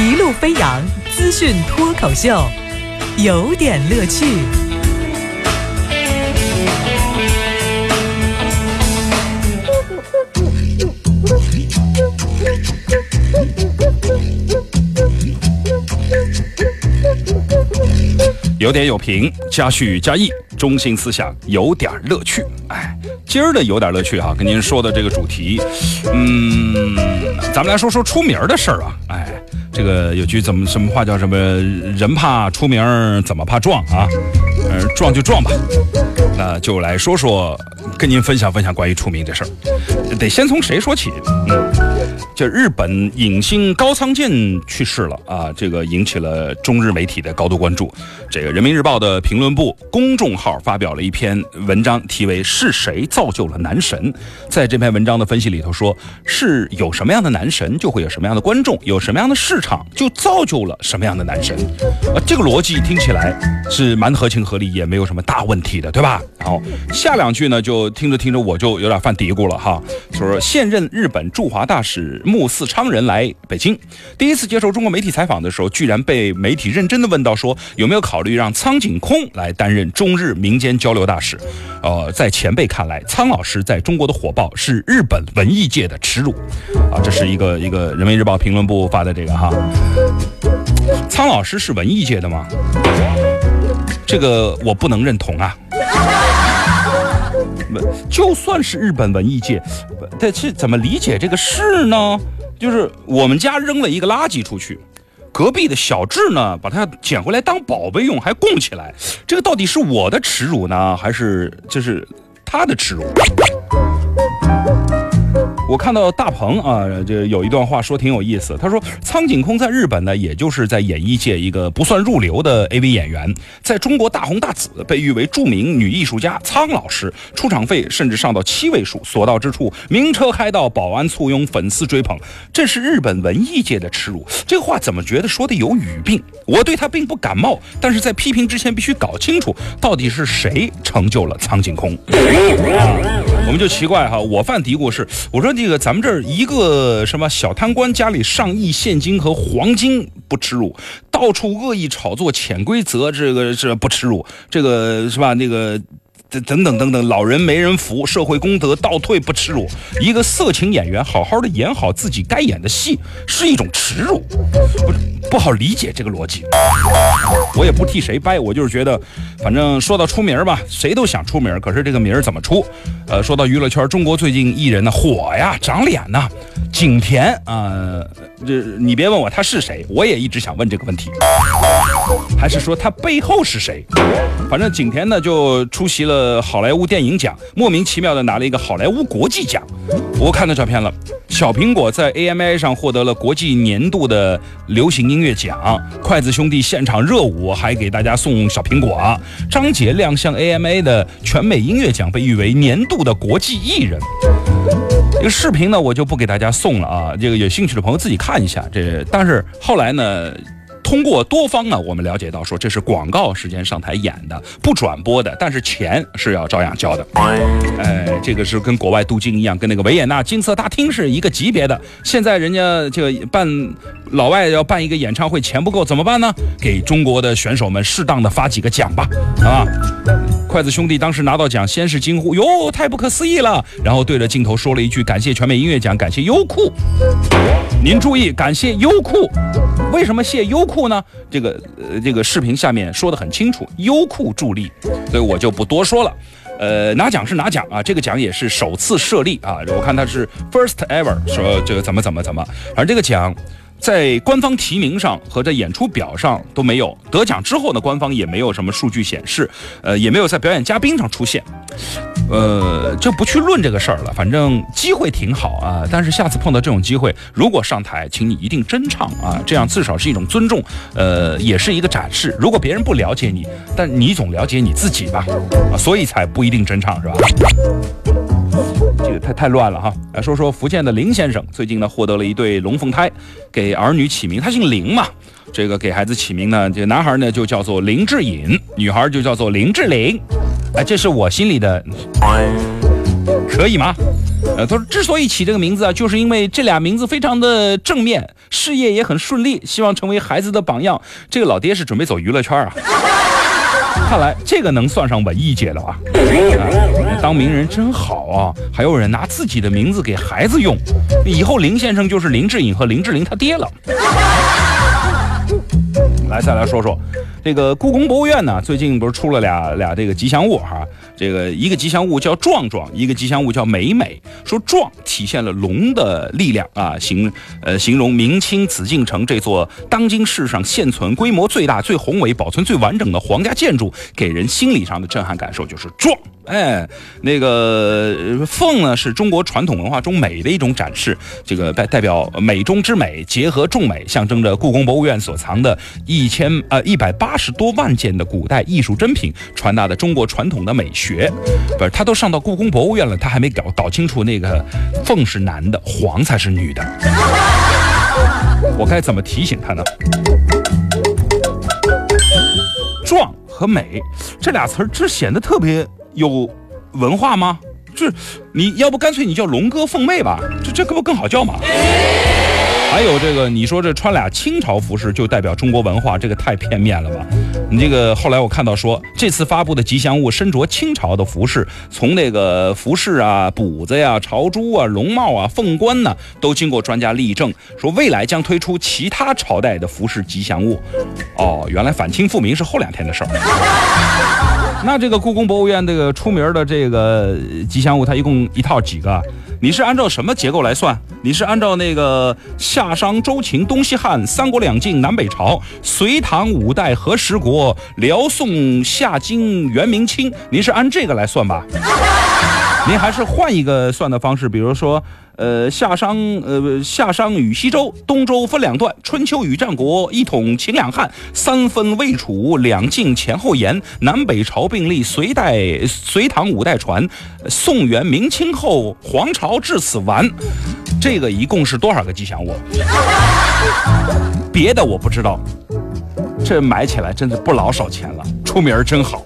一路飞扬资讯脱口秀，有点乐趣。有点有评，加叙加意，中心思想有点乐趣。哎，今儿的有点乐趣哈，跟您说的这个主题，嗯，咱们来说说出名的事儿啊。哎，这个有句怎么什么话叫什么？人怕出名，怎么怕撞啊？呃，撞就撞吧。那就来说说，跟您分享分享关于出名这事儿。得先从谁说起？嗯，这日本影星高仓健去世了啊，这个引起了中日媒体的高度关注。这个人民日报的评论部公众号发表了一篇文章，题为“是谁造就了男神”。在这篇文章的分析里头说，是有什么样的男神，就会有什么样的观众，有什么样的市场，就造就了什么样的男神。啊，这个逻辑听起来是蛮合情合理，也没有什么大问题的，对吧？然后下两句呢，就听着听着我就有点犯嘀咕了哈。就说现任日本驻华大使木寺昌人来北京，第一次接受中国媒体采访的时候，居然被媒体认真的问到说有没有考虑让苍井空来担任中日民间交流大使？呃，在前辈看来，苍老师在中国的火爆是日本文艺界的耻辱。啊，这是一个一个人民日报评论部发的这个哈。苍老师是文艺界的吗？这个我不能认同啊。就算是日本文艺界，这是怎么理解这个事呢？就是我们家扔了一个垃圾出去，隔壁的小智呢把它捡回来当宝贝用，还供起来，这个到底是我的耻辱呢，还是就是他的耻辱？我看到大鹏啊，这有一段话说挺有意思。他说，苍井空在日本呢，也就是在演艺界一个不算入流的 AV 演员，在中国大红大紫，被誉为著名女艺术家苍老师，出场费甚至上到七位数，所到之处名车开到，保安簇拥，粉丝追捧，这是日本文艺界的耻辱。这话怎么觉得说的有语病？我对他并不感冒，但是在批评之前必须搞清楚，到底是谁成就了苍井空。我们就奇怪哈，我犯嘀咕是，我说。这个咱们这儿一个什么小贪官家里上亿现金和黄金不耻辱，到处恶意炒作潜规则，这个是不耻辱，这个是吧？那个。等等等等，老人没人扶，社会公德倒退不耻辱。一个色情演员好好的演好自己该演的戏，是一种耻辱，不不好理解这个逻辑。我也不替谁掰，我就是觉得，反正说到出名吧，谁都想出名，可是这个名怎么出？呃，说到娱乐圈，中国最近艺人呢火呀，长脸呐，景甜啊，这你别问我他是谁，我也一直想问这个问题，还是说他背后是谁？反正景甜呢就出席了。好莱坞电影奖莫名其妙的拿了一个好莱坞国际奖，我看到照片了。小苹果在 AMI 上获得了国际年度的流行音乐奖，筷子兄弟现场热舞，还给大家送小苹果。张杰亮相 AMA 的全美音乐奖，被誉为年度的国际艺人。这个视频呢，我就不给大家送了啊，这个有兴趣的朋友自己看一下。这但是后来呢？通过多方呢，我们了解到说这是广告时间上台演的，不转播的，但是钱是要照样交的。哎，这个是跟国外镀金一样，跟那个维也纳金色大厅是一个级别的。现在人家这个办老外要办一个演唱会，钱不够怎么办呢？给中国的选手们适当的发几个奖吧，啊！筷子兄弟当时拿到奖，先是惊呼：“哟，太不可思议了！”然后对着镜头说了一句：“感谢全美音乐奖，感谢优酷。”您注意，感谢优酷。为什么谢优酷后呢？这个呃，这个视频下面说的很清楚，优酷助力，所以我就不多说了。呃，拿奖是拿奖啊，这个奖也是首次设立啊，我看他是 first ever，说这个怎么怎么怎么，而这个奖。在官方提名上和在演出表上都没有得奖之后呢，官方也没有什么数据显示，呃，也没有在表演嘉宾上出现，呃，就不去论这个事儿了。反正机会挺好啊，但是下次碰到这种机会，如果上台，请你一定真唱啊，这样至少是一种尊重，呃，也是一个展示。如果别人不了解你，但你总了解你自己吧，啊，所以才不一定真唱是吧？这个太太乱了哈！来说说福建的林先生，最近呢获得了一对龙凤胎，给儿女起名，他姓林嘛，这个给孩子起名呢，这男孩呢就叫做林志颖，女孩就叫做林志玲，这是我心里的，可以吗？呃，他说之所以起这个名字啊，就是因为这俩名字非常的正面，事业也很顺利，希望成为孩子的榜样。这个老爹是准备走娱乐圈啊。看来这个能算上文艺界的吧？当名人真好啊！还有人拿自己的名字给孩子用，以后林先生就是林志颖和林志玲他爹了。来，再来说说。这个故宫博物院呢，最近不是出了俩俩这个吉祥物哈？这个一个吉祥物叫壮壮，一个吉祥物叫美美。说壮体现了龙的力量啊，形呃形容明清紫禁城这座当今世上现存规模最大、最宏伟、保存最完整的皇家建筑，给人心理上的震撼感受就是壮。哎，那个凤呢，是中国传统文化中美的一种展示，这个代代表美中之美，结合众美，象征着故宫博物院所藏的一千呃一百八十多万件的古代艺术珍品，传达的中国传统的美学。学不是，他都上到故宫博物院了，他还没搞搞清楚那个凤是男的，凰才是女的。我该怎么提醒他呢？壮和美这俩词儿，这显得特别。有文化吗？这你要不干脆你叫龙哥凤妹吧，这这不更好叫吗？还有这个，你说这穿俩清朝服饰就代表中国文化，这个太片面了吧？你这个后来我看到说，这次发布的吉祥物身着清朝的服饰，从那个服饰啊、补子呀、朝珠啊、龙帽啊、凤冠呢，都经过专家例证，说未来将推出其他朝代的服饰吉祥物。哦，原来反清复明是后两天的事儿。那这个故宫博物院这个出名的这个吉祥物，它一共一套几个？你是按照什么结构来算？你是按照那个夏商周秦东西汉三国两晋南北朝隋唐五代和十国辽宋夏金元明清？您是按这个来算吧？您还是换一个算的方式，比如说。呃，夏商，呃，夏商与西周，东周分两段；春秋与战国，一统秦两汉；三分魏楚，两晋前后延；南北朝并立，隋代、隋唐五代传，宋元明清后，皇朝至此完。这个一共是多少个吉祥物？别的我不知道，这买起来真是不老少钱了，出名真好。